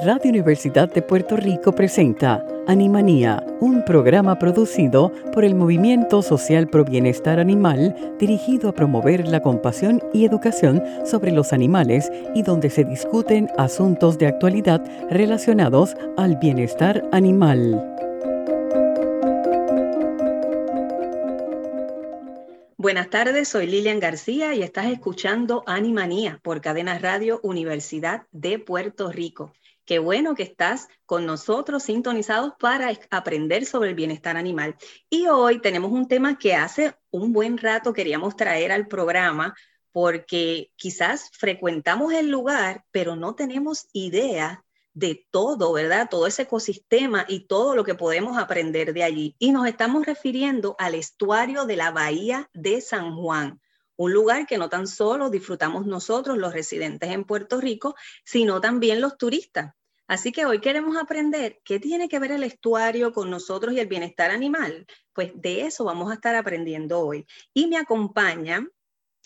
Radio Universidad de Puerto Rico presenta Animanía, un programa producido por el Movimiento Social Pro Bienestar Animal dirigido a promover la compasión y educación sobre los animales y donde se discuten asuntos de actualidad relacionados al bienestar animal. Buenas tardes, soy Lilian García y estás escuchando Animanía por Cadena Radio Universidad de Puerto Rico. Qué bueno que estás con nosotros sintonizados para aprender sobre el bienestar animal. Y hoy tenemos un tema que hace un buen rato queríamos traer al programa porque quizás frecuentamos el lugar, pero no tenemos idea de todo, ¿verdad? Todo ese ecosistema y todo lo que podemos aprender de allí. Y nos estamos refiriendo al estuario de la Bahía de San Juan, un lugar que no tan solo disfrutamos nosotros, los residentes en Puerto Rico, sino también los turistas. Así que hoy queremos aprender qué tiene que ver el estuario con nosotros y el bienestar animal. Pues de eso vamos a estar aprendiendo hoy. Y me acompañan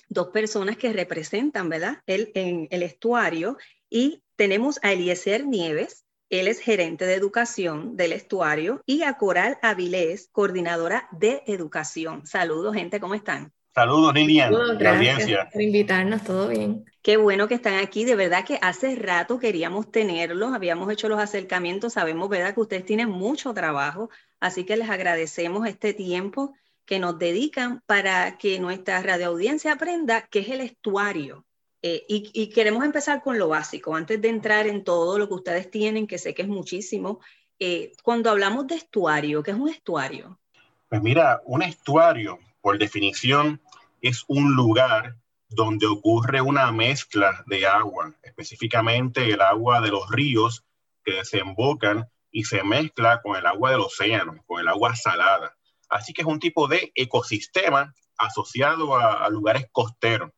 dos personas que representan, ¿verdad? El, en el estuario y tenemos a Eliezer Nieves, él es gerente de educación del estuario, y a Coral Avilés, coordinadora de educación. Saludos, gente, ¿cómo están? Saludos, Lilian. gracias por invitarnos, todo bien. Qué bueno que están aquí. De verdad que hace rato queríamos tenerlos, habíamos hecho los acercamientos, sabemos, ¿verdad?, que ustedes tienen mucho trabajo, así que les agradecemos este tiempo que nos dedican para que nuestra radioaudiencia aprenda qué es el estuario. Eh, y, queremos empezar con lo básico, antes de entrar en todo lo que ustedes tienen, que sé que es muchísimo. Eh, cuando hablamos de estuario, ¿qué es un estuario? Pues mira, un estuario, por definición, es un lugar donde ocurre una mezcla de agua, específicamente el agua de los ríos que desembocan y se mezcla con el agua del océano, con el agua salada. Así que es un tipo de ecosistema asociado a, lugares costeros,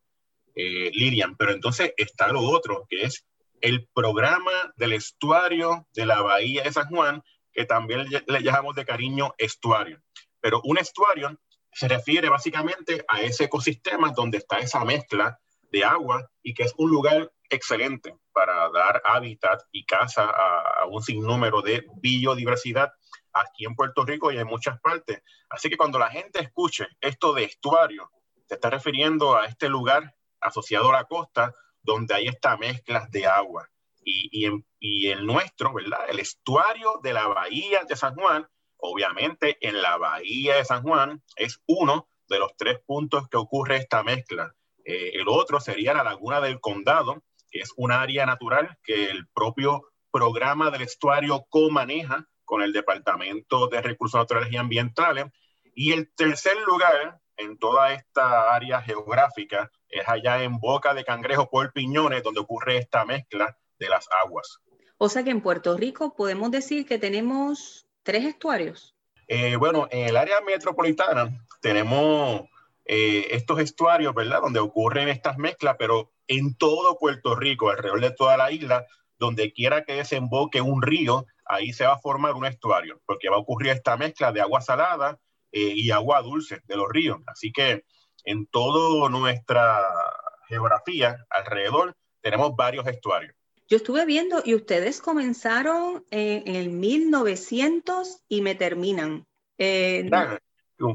eh, Lilian. Pero entonces está lo otro, que es el programa del estuario de la Bahía de San Juan, que también le llamamos de cariño estuario. Pero un estuario se refiere básicamente a ese ecosistema donde está esa mezcla de agua y que es un lugar excelente para dar hábitat y casa a, un sinnúmero de biodiversidad aquí en Puerto Rico y en muchas partes. Así que cuando la gente escuche esto de estuario, se está refiriendo a este lugar asociado a la costa donde hay esta mezcla de agua. Y, y el nuestro, ¿verdad? El estuario de la bahía de San Juan Obviamente en la bahía de San Juan es uno de los tres puntos que ocurre esta mezcla. Eh, el otro sería la laguna del condado, que es un área natural que el propio programa del estuario co-maneja con el Departamento de Recursos Naturales y Ambientales. Y el tercer lugar en toda esta área geográfica es allá en Boca de Cangrejo por Piñones, donde ocurre esta mezcla de las aguas. O sea que en Puerto Rico podemos decir que tenemos tres estuarios? Eh, bueno, en el área metropolitana tenemos eh, estos estuarios, ¿verdad? Donde ocurren estas mezclas, pero en todo Puerto Rico, alrededor de toda la isla, donde quiera que desemboque un río, ahí se va a formar un estuario, porque va a ocurrir esta mezcla de agua salada eh, y agua dulce de los ríos. Así que en toda nuestra geografía alrededor tenemos varios estuarios. Yo estuve viendo y ustedes comenzaron en, el 1900 y me terminan.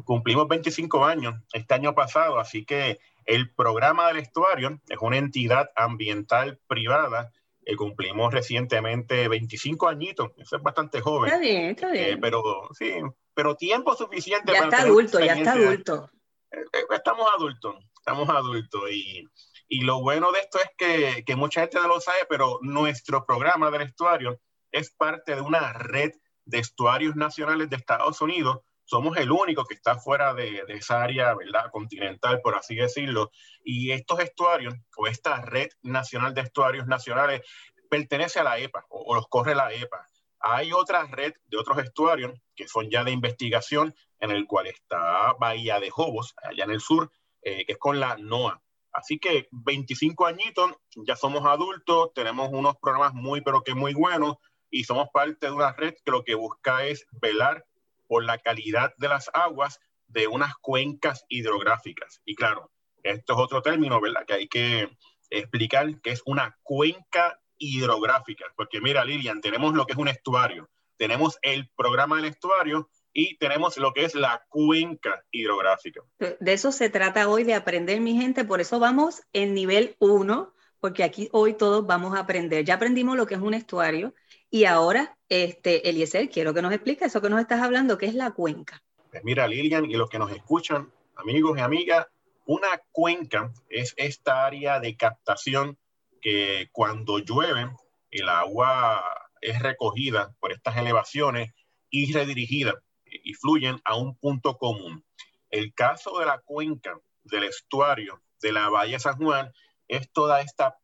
cumplimos 25 años este año pasado, así que el programa del estuario es una entidad ambiental privada que cumplimos recientemente 25 añitos. Eso es bastante joven. Está bien, está bien. Eh, pero sí, pero tiempo suficiente ya está adulto, ya está adulto. Eh, eh, estamos adultos, estamos adultos y y lo bueno de esto es que, que, mucha gente no lo sabe, pero nuestro programa del estuario es parte de una red de estuarios nacionales de Estados Unidos. Somos el único que está fuera de, de esa área ¿verdad? continental, por así decirlo. Y estos estuarios, o esta red nacional de estuarios nacionales, pertenece a la EPA o, o los corre la EPA. Hay otra red de otros estuarios que son ya de investigación, en el cual está Bahía de Jobos, allá en el sur, eh, que es con la NOAA Así que 25 añitos, ya somos adultos, tenemos unos programas muy, pero que muy buenos y somos parte de una red que lo que busca es velar por la calidad de las aguas de unas cuencas hidrográficas. Y claro, esto es otro término, ¿verdad? Que hay que explicar que es una cuenca hidrográfica, porque mira, Lilian, tenemos lo que es un estuario, tenemos el programa del estuario y tenemos lo que es la cuenca hidrográfica. De eso se trata hoy de aprender, mi gente, por eso vamos en nivel 1, porque aquí hoy todos vamos a aprender. Ya aprendimos lo que es un estuario y ahora, este, Eliezer, quiero que nos explique eso que nos estás hablando, que es la cuenca. Pues mira, Lilian, y los que nos escuchan, amigos y amigas, una cuenca es esta área de captación que cuando llueve, el agua es recogida por estas elevaciones y redirigida y fluyen a un punto común. El caso de la cuenca del estuario de la Bahía San Juan es toda esta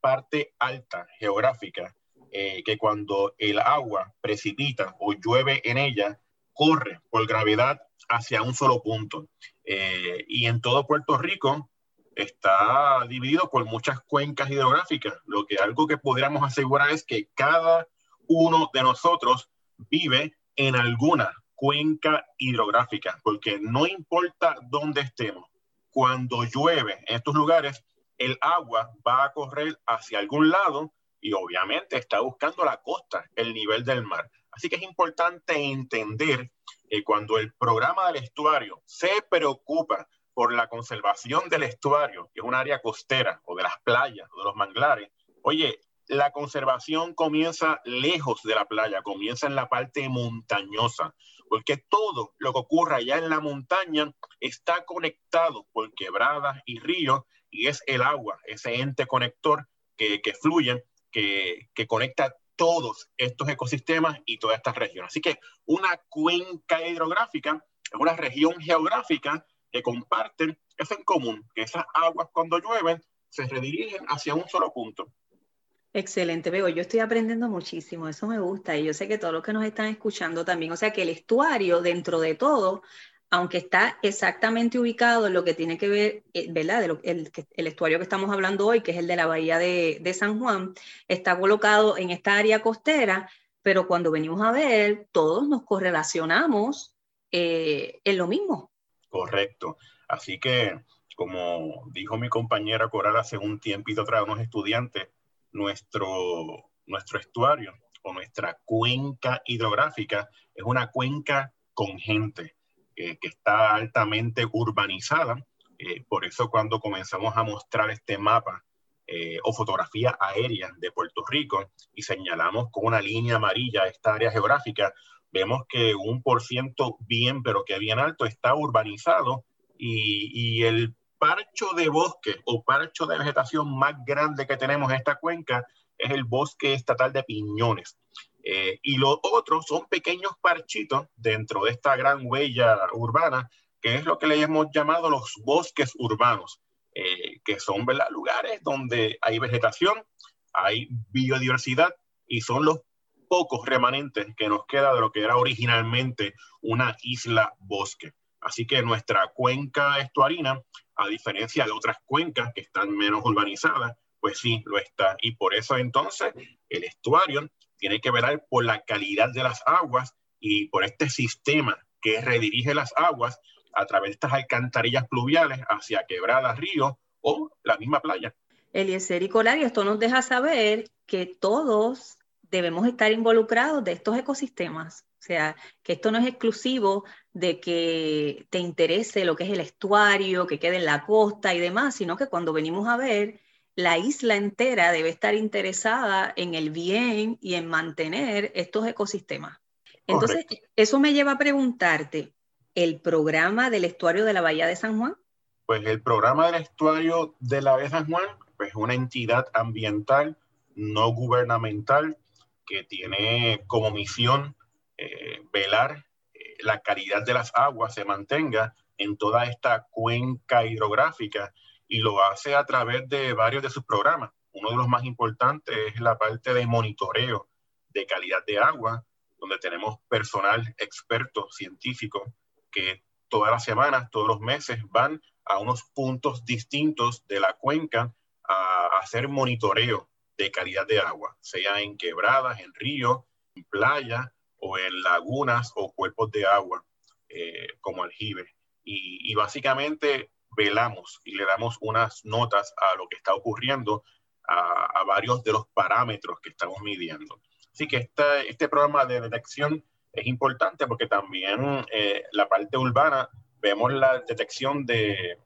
parte alta geográfica eh, que cuando el agua precipita o llueve en ella, corre por gravedad hacia un solo punto. Eh, y en todo Puerto Rico está dividido por muchas cuencas hidrográficas, lo que algo que podríamos asegurar es que cada uno de nosotros vive en alguna cuenca hidrográfica, porque no importa dónde estemos, cuando llueve en estos lugares, el agua va a correr hacia algún lado y obviamente está buscando la costa, el nivel del mar. Así que es importante entender que cuando el programa del estuario se preocupa por la conservación del estuario, que es un área costera o de las playas o de los manglares, oye, la conservación comienza lejos de la playa, comienza en la parte montañosa, porque todo lo que ocurre allá en la montaña está conectado por quebradas y ríos y es el agua, ese ente conector que, que fluye, que, que conecta todos estos ecosistemas y todas estas regiones. Así que una cuenca hidrográfica es una región geográfica que comparten eso en común, que esas aguas cuando llueven se redirigen hacia un solo punto. Excelente, Bego. Yo estoy aprendiendo muchísimo, eso me gusta y yo sé que todos los que nos están escuchando también, o sea que el estuario dentro de todo aunque está exactamente ubicado en lo que tiene que ver, eh, ¿verdad? el, estuario que estamos hablando hoy, que es el de la bahía de, San Juan, está colocado en esta área costera, pero cuando venimos a ver, todos nos correlacionamos eh, en lo mismo. Correcto. Así que, como dijo mi compañera Coral hace un tiempito atrás, unos estudiantes, nuestro, nuestro estuario o nuestra cuenca hidrográfica es una cuenca con gente que está altamente urbanizada. Eh, por eso cuando comenzamos a mostrar este mapa eh, o fotografía aérea de Puerto Rico y señalamos con una línea amarilla esta área geográfica, vemos que un por ciento bien, pero que bien alto, está urbanizado y, y el parcho de bosque o parcho de vegetación más grande que tenemos en esta cuenca es el bosque estatal de piñones. Eh, y los otros son pequeños parchitos dentro de esta gran huella urbana, que es lo que le hemos llamado los bosques urbanos, eh, que son lugares donde hay vegetación, hay biodiversidad y son los pocos remanentes que nos queda de lo que era originalmente una isla bosque. Así que nuestra cuenca estuarina, a diferencia de otras cuencas que están menos urbanizadas, pues sí, lo está. Y por eso entonces el estuario tiene que velar por la calidad de las aguas y por este sistema que redirige las aguas a través de estas alcantarillas pluviales hacia quebradas, ríos o la misma playa. Eliezer y Colario, esto nos deja saber que todos debemos estar involucrados de estos ecosistemas. O sea, que esto no es exclusivo de que te interese lo que es el estuario, que quede en la costa y demás, sino que cuando venimos a ver, la isla entera debe estar interesada en el bien y en mantener estos ecosistemas. Entonces, eso me lleva a preguntarte, ¿el programa del estuario de la Bahía de San Juan? Pues el programa del estuario de la Bahía de San Juan pues, es una entidad ambiental no gubernamental que tiene como misión eh, velar la calidad de las aguas se mantenga en toda esta cuenca hidrográfica y lo hace a través de varios de sus programas. Uno de los más importantes es la parte de monitoreo de calidad de agua, donde tenemos personal experto científico que todas las semanas, todos los meses van a unos puntos distintos de la cuenca a hacer monitoreo de calidad de agua, sea en quebradas, en ríos, en playas o en lagunas o cuerpos de agua eh, como aljibe. Y, básicamente velamos y le damos unas notas a lo que está ocurriendo a, varios de los parámetros que estamos midiendo. Así que este programa de detección es importante porque también eh, la parte urbana vemos la detección de,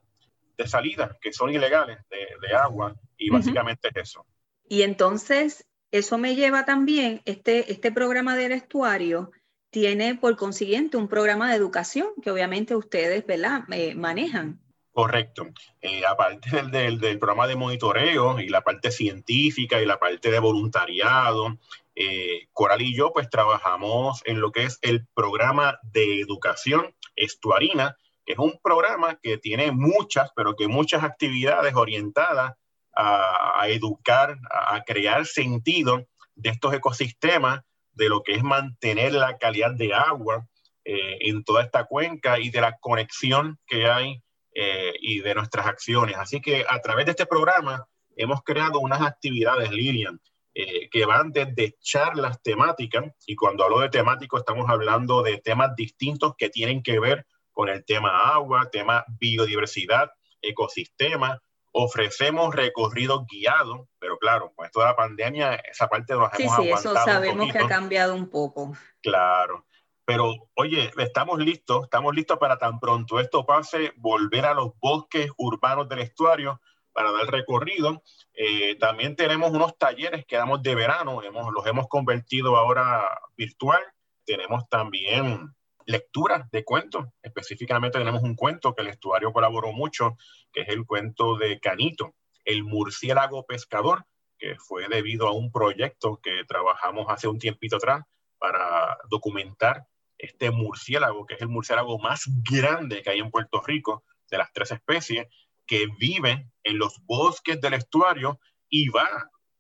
de salidas que son ilegales de, agua y básicamente es eso. Y entonces, eso me lleva también, este, este programa del estuario tiene por consiguiente un programa de educación que obviamente ustedes ¿verdad? Eh, manejan. Correcto. Eh, aparte del, del, programa de monitoreo y la parte científica y la parte de voluntariado, eh, Coral y yo pues trabajamos en lo que es el programa de educación estuarina, es un programa que tiene muchas, pero que muchas actividades orientadas a, educar, a, crear sentido de estos ecosistemas, de lo que es mantener la calidad de agua eh, en toda esta cuenca y de la conexión que hay eh, y de nuestras acciones. Así que a través de este programa hemos creado unas actividades, Lilian, eh, que van desde charlas temáticas, y cuando hablo de temático estamos hablando de temas distintos que tienen que ver con el tema agua, tema biodiversidad, ecosistema, ofrecemos recorridos guiados, pero claro, con esto de la pandemia, esa parte nos sí, hemos sí, eso sabemos que ha cambiado un poco. Claro, pero oye, estamos listos, estamos listos para tan pronto esto pase, volver a los bosques urbanos del estuario para dar recorrido. Eh, también tenemos unos talleres que damos de verano, hemos, los hemos convertido ahora virtual. Tenemos también lectura de cuentos. Específicamente tenemos un cuento que el estuario colaboró mucho, que es el cuento de Canito, el murciélago pescador, que fue debido a un proyecto que trabajamos hace un tiempito atrás para documentar este murciélago, que es el murciélago más grande que hay en Puerto Rico, de las tres especies, que vive en los bosques del estuario y va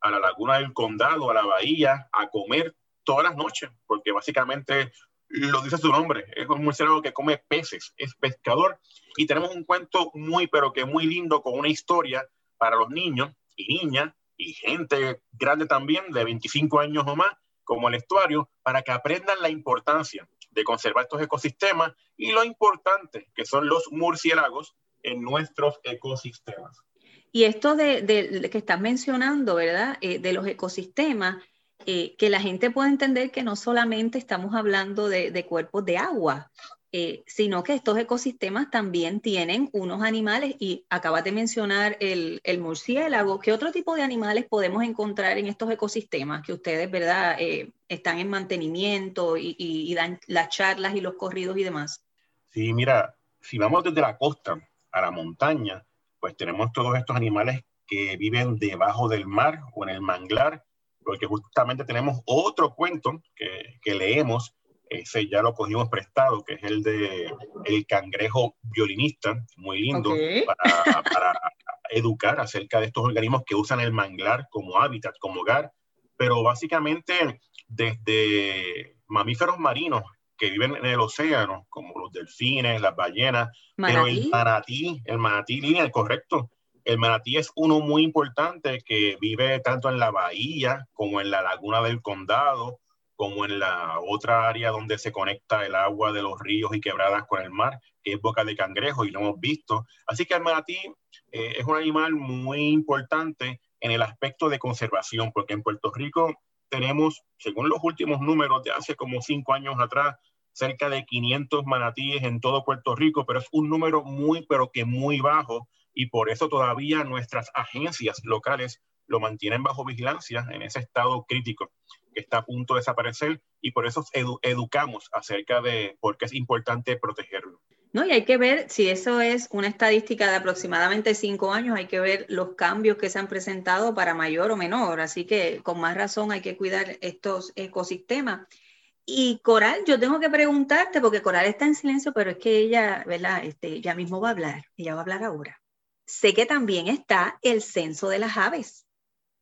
a la laguna del condado, a la bahía, a comer todas las noches, porque básicamente lo dice su nombre, es un murciélago que come peces, es pescador. Y tenemos un cuento muy, pero que muy lindo con una historia para los niños y niñas y gente grande también, de 25 años o más, como el estuario, para que aprendan la importancia de conservar estos ecosistemas y lo importante que son los murciélagos en nuestros ecosistemas. Y esto de, que estás mencionando, ¿verdad? Eh, de los ecosistemas, eh, que la gente pueda entender que no solamente estamos hablando de, cuerpos de agua, eh, sino que estos ecosistemas también tienen unos animales y acabas de mencionar el, murciélago. ¿Qué otro tipo de animales podemos encontrar en estos ecosistemas que ustedes, verdad, eh, están en mantenimiento y, dan las charlas y los corridos y demás? Sí, mira, si vamos desde la costa a la montaña, pues tenemos todos estos animales que viven debajo del mar o en el manglar porque justamente tenemos otro cuento que, que leemos, ese ya lo cogimos prestado, que es el de El cangrejo violinista, muy lindo, para, para, educar acerca de estos organismos que usan el manglar como hábitat, como hogar, pero básicamente desde mamíferos marinos que viven en el océano, como los delfines, las ballenas, pero el manatí, el manatí línea, correcto, el manatí es uno muy importante que vive tanto en la bahía como en la laguna del condado, como en la otra área donde se conecta el agua de los ríos y quebradas con el mar, que es Boca de Cangrejo, y lo hemos visto. Así que el manatí eh, es un animal muy importante en el aspecto de conservación, porque en Puerto Rico tenemos, según los últimos números de hace como cinco años atrás, cerca de 500 manatíes en todo Puerto Rico, pero es un número muy, pero que muy bajo y por eso todavía nuestras agencias locales lo mantienen bajo vigilancia en ese estado crítico que está a punto de desaparecer y por eso educamos acerca de por qué es importante protegerlo. No, y hay que ver si eso es una estadística de aproximadamente cinco años, hay que ver los cambios que se han presentado para mayor o menor, así que con más razón hay que cuidar estos ecosistemas. Y Coral, yo tengo que preguntarte, porque Coral está en silencio, pero es que ella, ¿verdad? Este, ya mismo va a hablar, ella va a hablar ahora sé que también está el censo de las aves.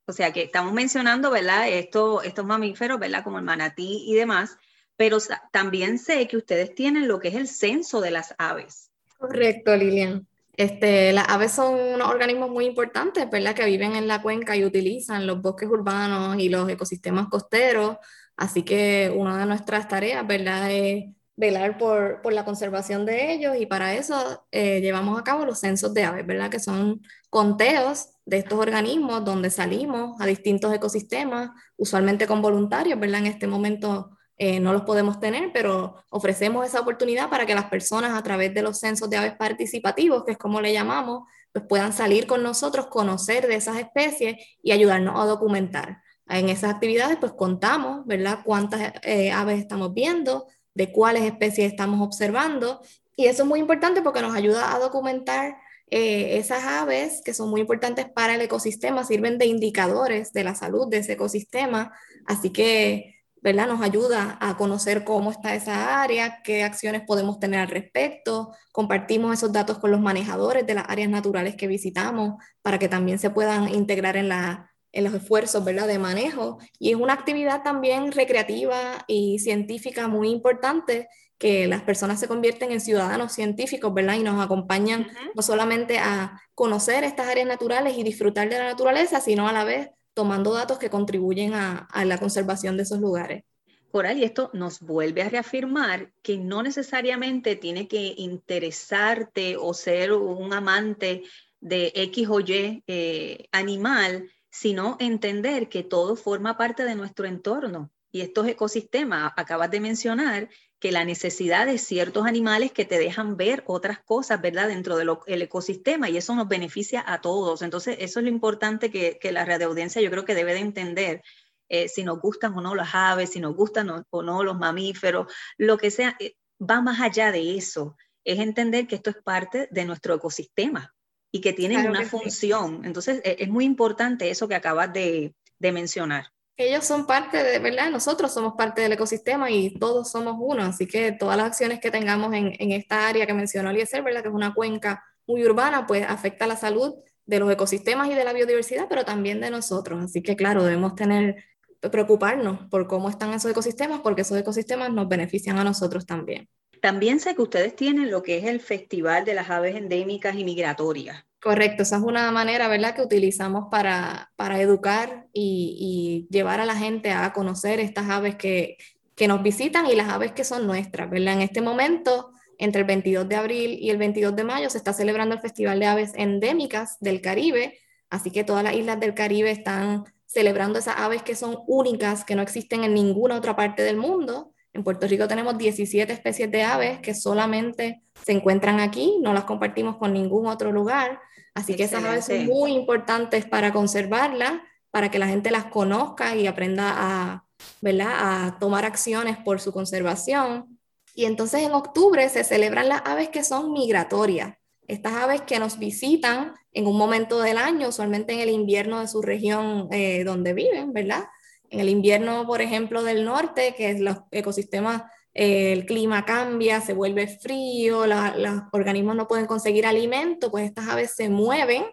O sea que estamos mencionando, ¿verdad? Esto, estos mamíferos, ¿verdad? Como el manatí y demás, pero también sé que ustedes tienen lo que es el censo de las aves. Correcto, Lilian. Este, las aves son unos organismos muy importantes, ¿verdad? Que viven en la cuenca y utilizan los bosques urbanos y los ecosistemas costeros. Así que una de nuestras tareas, ¿verdad? Es velar por, por la conservación de ellos y para eso eh, llevamos a cabo los censos de aves, ¿verdad? Que son conteos de estos organismos donde salimos a distintos ecosistemas, usualmente con voluntarios, ¿verdad? En este momento eh, no los podemos tener, pero ofrecemos esa oportunidad para que las personas a través de los censos de aves participativos, que es como le llamamos, pues puedan salir con nosotros, conocer de esas especies y ayudarnos a documentar. En esas actividades pues contamos, ¿verdad? Cuántas eh, aves estamos viendo, de cuáles especies estamos observando y eso es muy importante porque nos ayuda a documentar eh, esas aves que son muy importantes para el ecosistema, sirven de indicadores de la salud de ese ecosistema, así que ¿verdad? Nos ayuda a conocer cómo está esa área, qué acciones podemos tener al respecto. Compartimos esos datos con los manejadores de las áreas naturales que visitamos para que también se puedan integrar en, la, en los esfuerzos, ¿verdad? De manejo. Y es una actividad también recreativa y científica muy importante que las personas se convierten en ciudadanos científicos, ¿verdad? Y nos acompañan no solamente a conocer estas áreas naturales y disfrutar de la naturaleza, sino a la vez tomando datos que contribuyen a, la conservación de esos lugares. Coral, y esto nos vuelve a reafirmar que no necesariamente tiene que interesarte o ser un amante de X o Y eh, animal, sino entender que todo forma parte de nuestro entorno. Y estos ecosistemas, acabas de mencionar, que la necesidad de ciertos animales que te dejan ver otras cosas, ¿verdad? Dentro del ecosistema y eso nos beneficia a todos. Entonces, eso es lo importante que, que la radioaudiencia yo creo que debe de entender. Eh, si nos gustan o no las aves, si nos gustan o, no los mamíferos, lo que sea, eh, va más allá de eso. Es entender que esto es parte de nuestro ecosistema y que tiene una función. Entonces, e, es muy importante eso que acabas de, de mencionar ellos son parte de, ¿verdad? Nosotros somos parte del ecosistema y todos somos uno, así que todas las acciones que tengamos en, en esta área que mencionó Eliezer, ¿verdad? Que es una cuenca muy urbana, pues afecta la salud de los ecosistemas y de la biodiversidad, pero también de nosotros. Así que, claro, debemos tener, preocuparnos por cómo están esos ecosistemas, porque esos ecosistemas nos benefician a nosotros también. También sé que ustedes tienen lo que es el Festival de las Aves Endémicas y Migratorias. Correcto, esa es una manera, ¿verdad?, que utilizamos para, para educar y, llevar a la gente a conocer estas aves que, que nos visitan y las aves que son nuestras, ¿verdad? En este momento, entre el 22 de abril y el 22 de mayo, se está celebrando el Festival de Aves Endémicas del Caribe, así que todas las islas del Caribe están celebrando esas aves que son únicas, que no existen en ninguna otra parte del mundo. En Puerto Rico tenemos 17 especies de aves que solamente se encuentran aquí, no las compartimos con ningún otro lugar. Así que esas aves son muy importantes para conservarlas, para que la gente las conozca y aprenda a, ¿verdad? a tomar acciones por su conservación. Y entonces en octubre se celebran las aves que son migratorias. Estas aves que nos visitan en un momento del año, usualmente en el invierno de su región eh, donde viven, ¿verdad? En el invierno, por ejemplo, del norte, que es los ecosistemas el clima cambia, se vuelve frío, los organismos no pueden conseguir alimento, pues estas aves se mueven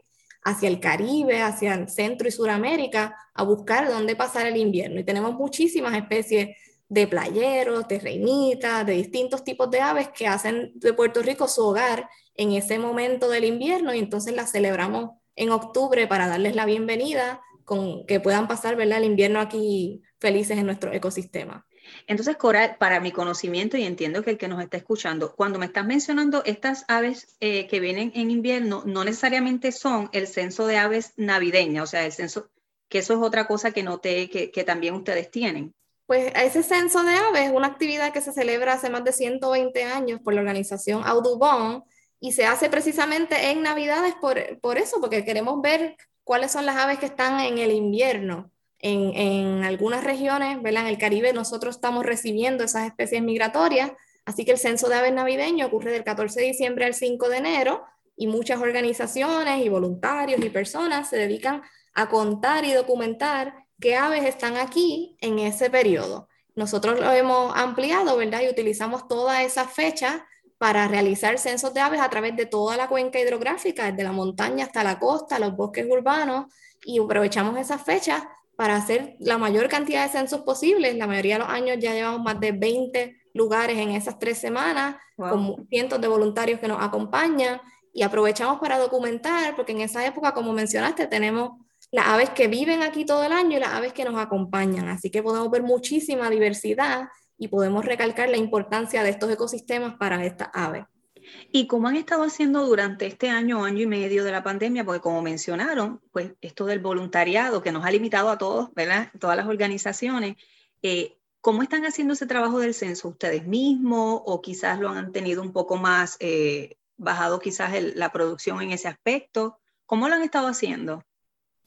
hacia el Caribe, hacia el Centro y Suramérica, a buscar dónde pasar el invierno. Y tenemos muchísimas especies de playeros, de reinitas, de distintos tipos de aves que hacen de Puerto Rico su hogar en ese momento del invierno y entonces las celebramos en octubre para darles la bienvenida, con que puedan pasar ¿verdad? el invierno aquí felices en nuestro ecosistema. Entonces, Coral, para mi conocimiento, y entiendo que el que nos está escuchando, cuando me estás mencionando estas aves eh, que vienen en invierno, no necesariamente son el censo de aves navideñas, o sea, el censo, que eso es otra cosa que noté que, que también ustedes tienen. Pues ese censo de aves es una actividad que se celebra hace más de 120 años por la organización Audubon y se hace precisamente en Navidades por, por eso, porque queremos ver cuáles son las aves que están en el invierno en, algunas regiones, ¿verdad? En el Caribe nosotros estamos recibiendo esas especies migratorias, así que el censo de aves navideño ocurre del 14 de diciembre al 5 de enero y muchas organizaciones y voluntarios y personas se dedican a contar y documentar qué aves están aquí en ese periodo. Nosotros lo hemos ampliado, ¿verdad? Y utilizamos toda esa fecha para realizar censos de aves a través de toda la cuenca hidrográfica, desde la montaña hasta la costa, los bosques urbanos, y aprovechamos esas fechas para hacer la mayor cantidad de censos posibles. La mayoría de los años ya llevamos más de 20 lugares en esas tres semanas, con cientos de voluntarios que nos acompañan. y aprovechamos para documentar, porque en esa época, como mencionaste, tenemos las aves que viven aquí todo el año y las aves que nos acompañan. Así que podemos ver muchísima diversidad y podemos recalcar la importancia de estos ecosistemas para estas aves. ¿Y cómo han estado haciendo durante este año, año y medio de la pandemia? Porque como mencionaron, pues esto del voluntariado que nos ha limitado a todos, ¿verdad? Todas las organizaciones. Eh, ¿Cómo están haciendo ese trabajo del censo ustedes mismos o quizás lo han tenido un poco más eh, bajado quizás la producción en ese aspecto? ¿Cómo lo han estado haciendo?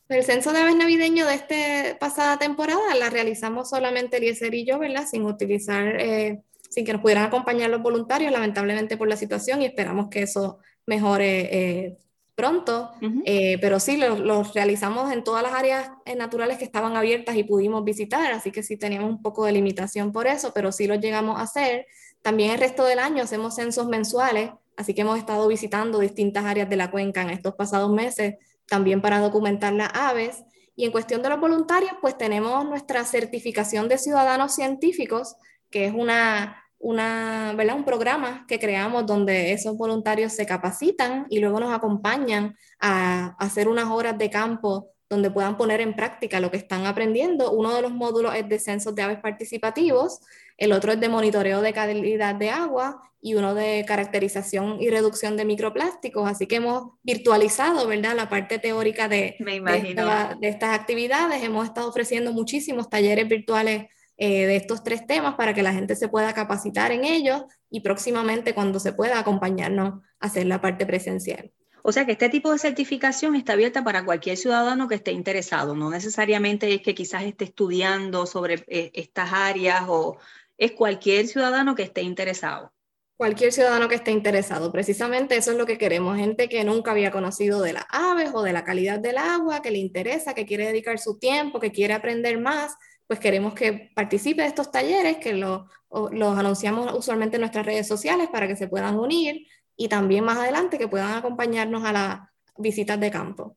El censo de aves navideño de esta pasada temporada la realizamos solamente Eliezer y yo, ¿verdad? Sin utilizar, eh, sin que nos pudieran acompañar los voluntarios, lamentablemente por la situación, y esperamos que eso mejore eh, pronto. Eh, pero sí, los lo realizamos en todas las áreas naturales que estaban abiertas y pudimos visitar, así que sí teníamos un poco de limitación por eso, pero sí lo llegamos a hacer. También el resto del año hacemos censos mensuales, así que hemos estado visitando distintas áreas de la cuenca en estos pasados meses también para documentar las aves. Y en cuestión de los voluntarios, pues tenemos nuestra certificación de ciudadanos científicos, que es una, una, ¿verdad? un programa que creamos donde esos voluntarios se capacitan y luego nos acompañan a hacer unas horas de campo donde puedan poner en práctica lo que están aprendiendo. Uno de los módulos es de censos de aves participativos, el otro es de monitoreo de calidad de agua y uno de caracterización y reducción de microplásticos. Así que hemos virtualizado, ¿verdad?, la parte teórica de, de, estas actividades. Hemos estado ofreciendo muchísimos talleres virtuales eh, de estos tres temas para que la gente se pueda capacitar en ellos y próximamente, cuando se pueda, acompañarnos a hacer la parte presencial. O sea que este tipo de certificación está abierta para cualquier ciudadano que esté interesado, no necesariamente es que quizás esté estudiando sobre eh, estas áreas o es cualquier ciudadano que esté interesado. Cualquier ciudadano que esté interesado, precisamente eso es lo que queremos, gente que nunca había conocido de las aves o de la calidad del agua, que le interesa, que quiere dedicar su tiempo, que quiere aprender más, pues queremos que participe de estos talleres, que los anunciamos usualmente en nuestras redes sociales para que se puedan unir y también más adelante que puedan acompañarnos a las visitas de campo.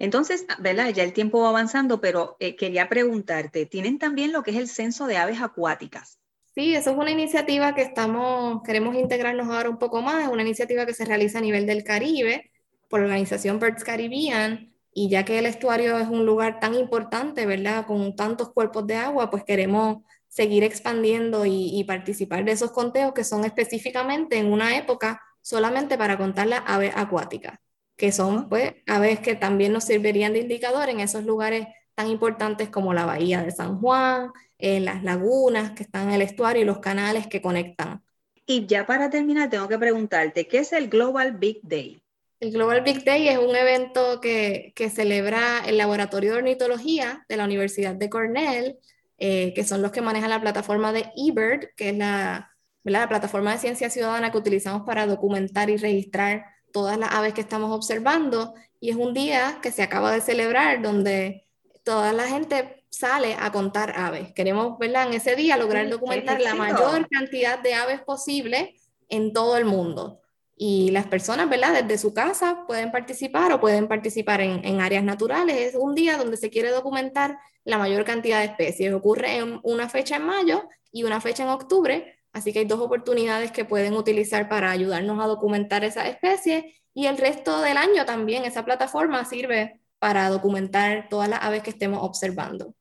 Entonces, ¿verdad? Ya el tiempo va avanzando, pero eh, quería preguntarte, ¿tienen también lo que es el censo de aves acuáticas? Sí, eso es una iniciativa que estamos, queremos integrarnos ahora un poco más, es una iniciativa que se realiza a nivel del Caribe por la organización Birds Caribbean, y ya que el estuario es un lugar tan importante, ¿verdad? Con tantos cuerpos de agua, pues queremos seguir expandiendo y, y participar de esos conteos que son específicamente en una época solamente para contar las aves acuáticas, que son pues, aves que también nos servirían de indicador en esos lugares tan importantes como la bahía de San Juan, en las lagunas que están en el estuario y los canales que conectan. Y ya para terminar, tengo que preguntarte, ¿qué es el Global Big Day? El Global Big Day es un evento que, que celebra el Laboratorio de Ornitología de la Universidad de Cornell, eh, que son los que manejan la plataforma de eBird, que es la la plataforma de ciencia ciudadana que utilizamos para documentar y registrar todas las aves que estamos observando. Y es un día que se acaba de celebrar donde toda la gente sale a contar aves. Queremos, ¿verdad? En ese día lograr documentar la mayor cantidad de aves posible en todo el mundo. Y las personas, ¿verdad? Desde su casa pueden participar o pueden participar en, en, áreas naturales. Es un día donde se quiere documentar la mayor cantidad de especies. Ocurre en una fecha en mayo y una fecha en octubre, Así que hay dos oportunidades que pueden utilizar para ayudarnos a documentar esa especie y el resto del año también esa plataforma sirve para documentar todas las aves que estemos observando.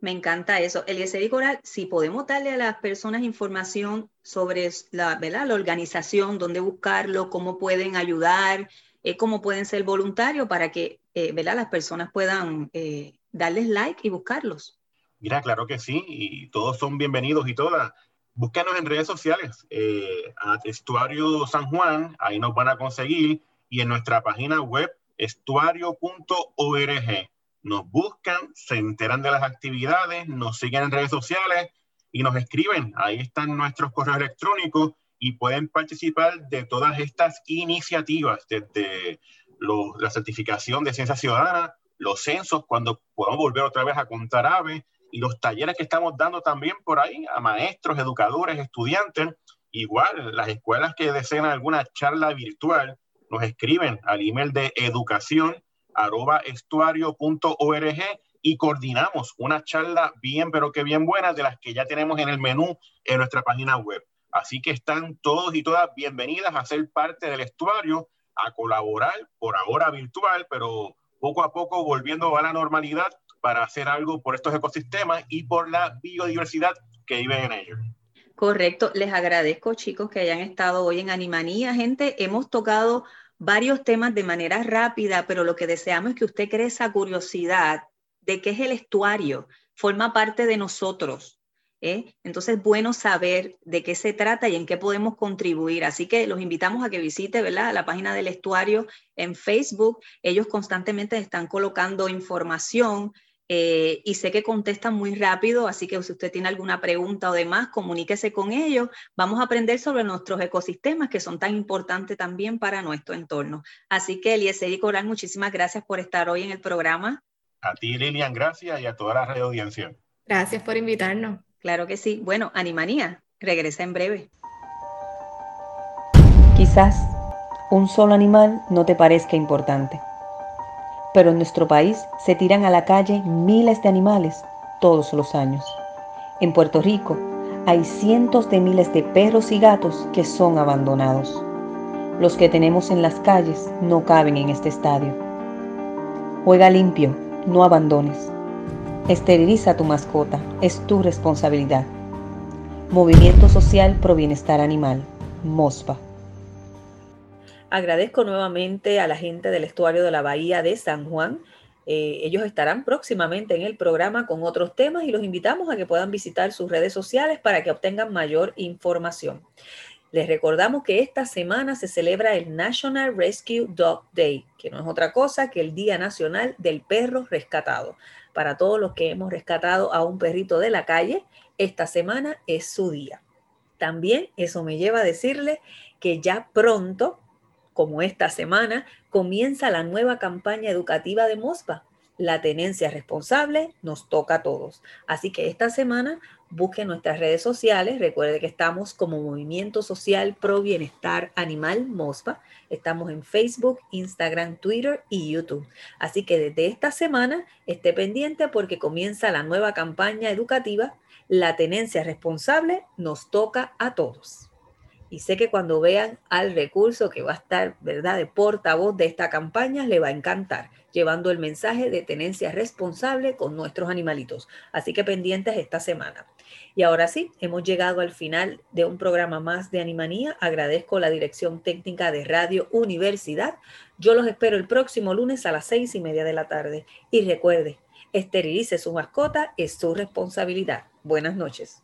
Me encanta eso. Eliezer y Coral, si podemos darle a las personas información sobre la, ¿verdad? la organización, dónde buscarlo, cómo pueden ayudar, eh, cómo pueden ser voluntarios para que eh, ¿verdad? las personas puedan eh, darles like y buscarlos. Mira, claro que sí, y todos son bienvenidos y todas. Búsquenos en redes sociales, eh, a Estuario San Juan, ahí nos van a conseguir, y en nuestra página web, estuario.org. Nos buscan, se enteran de las actividades, nos siguen en redes sociales y nos escriben. Ahí están nuestros correos electrónicos y pueden participar de todas estas iniciativas, desde la certificación de ciencia ciudadana, los censos, cuando podamos volver otra vez a contar aves, los talleres que estamos dando también por ahí a maestros, educadores, estudiantes. Igual, las escuelas que deseen alguna charla virtual nos escriben al email de educación estuario.org y coordinamos una charla bien, pero que bien buena de las que ya tenemos en el menú en nuestra página web. Así que están todos y todas bienvenidas a ser parte del estuario a colaborar, por ahora virtual, pero poco a poco volviendo a la normalidad para hacer algo por estos ecosistemas y por la biodiversidad que viven en ellos. Correcto, les agradezco chicos que hayan estado hoy en Animanía. Gente, hemos tocado varios temas de manera rápida, pero lo que deseamos es que usted cree esa curiosidad de qué es el estuario, forma parte de nosotros. ¿eh? Entonces, es bueno saber de qué se trata y en qué podemos contribuir. Así que los invitamos a que visite ¿verdad? la página del estuario en Facebook. Ellos constantemente están colocando información eh, y sé que contestan muy rápido, así que si usted tiene alguna pregunta o demás, comuníquese con ellos. Vamos a aprender sobre nuestros ecosistemas que son tan importantes también para nuestro entorno. Así que Eliezer y Coral, muchísimas gracias por estar hoy en el programa. A ti, Lilian, gracias y a toda la red audiencia. Gracias por invitarnos. Claro que sí. Bueno, Animanía, regresa en breve. Quizás un solo animal no te parezca importante pero en nuestro país se tiran a la calle miles de animales todos los años. En Puerto Rico hay cientos de miles de perros y gatos que son abandonados. Los que tenemos en las calles no caben en este estadio. Juega limpio, no abandones. Esteriliza a tu mascota, es tu responsabilidad. Movimiento Social Pro Bienestar Animal, MOSPA. Agradezco nuevamente a la gente del estuario de la Bahía de San Juan. Eh, ellos estarán próximamente en el programa con otros temas y los invitamos a que puedan visitar sus redes sociales para que obtengan mayor información. Les recordamos que esta semana se celebra el National Rescue Dog Day, que no es otra cosa que el Día Nacional del Perro Rescatado. Para todos los que hemos rescatado a un perrito de la calle, esta semana es su día. También eso me lleva a decirle que ya pronto como esta semana, comienza la nueva campaña educativa de MOSPA. La tenencia responsable nos toca a todos. Así que esta semana busque nuestras redes sociales. Recuerde que estamos como Movimiento Social Pro Bienestar Animal MOSPA. Estamos en Facebook, Instagram, Twitter y YouTube. Así que desde esta semana esté pendiente porque comienza la nueva campaña educativa. La tenencia responsable nos toca a todos. Y sé que cuando vean al recurso que va a estar, ¿verdad?, de portavoz de esta campaña, le va a encantar, llevando el mensaje de tenencia responsable con nuestros animalitos. Así que pendientes esta semana. Y ahora sí, hemos llegado al final de un programa más de Animanía. Agradezco la dirección técnica de Radio Universidad. Yo los espero el próximo lunes a las seis y media de la tarde. Y recuerde, esterilice su mascota, es su responsabilidad. Buenas noches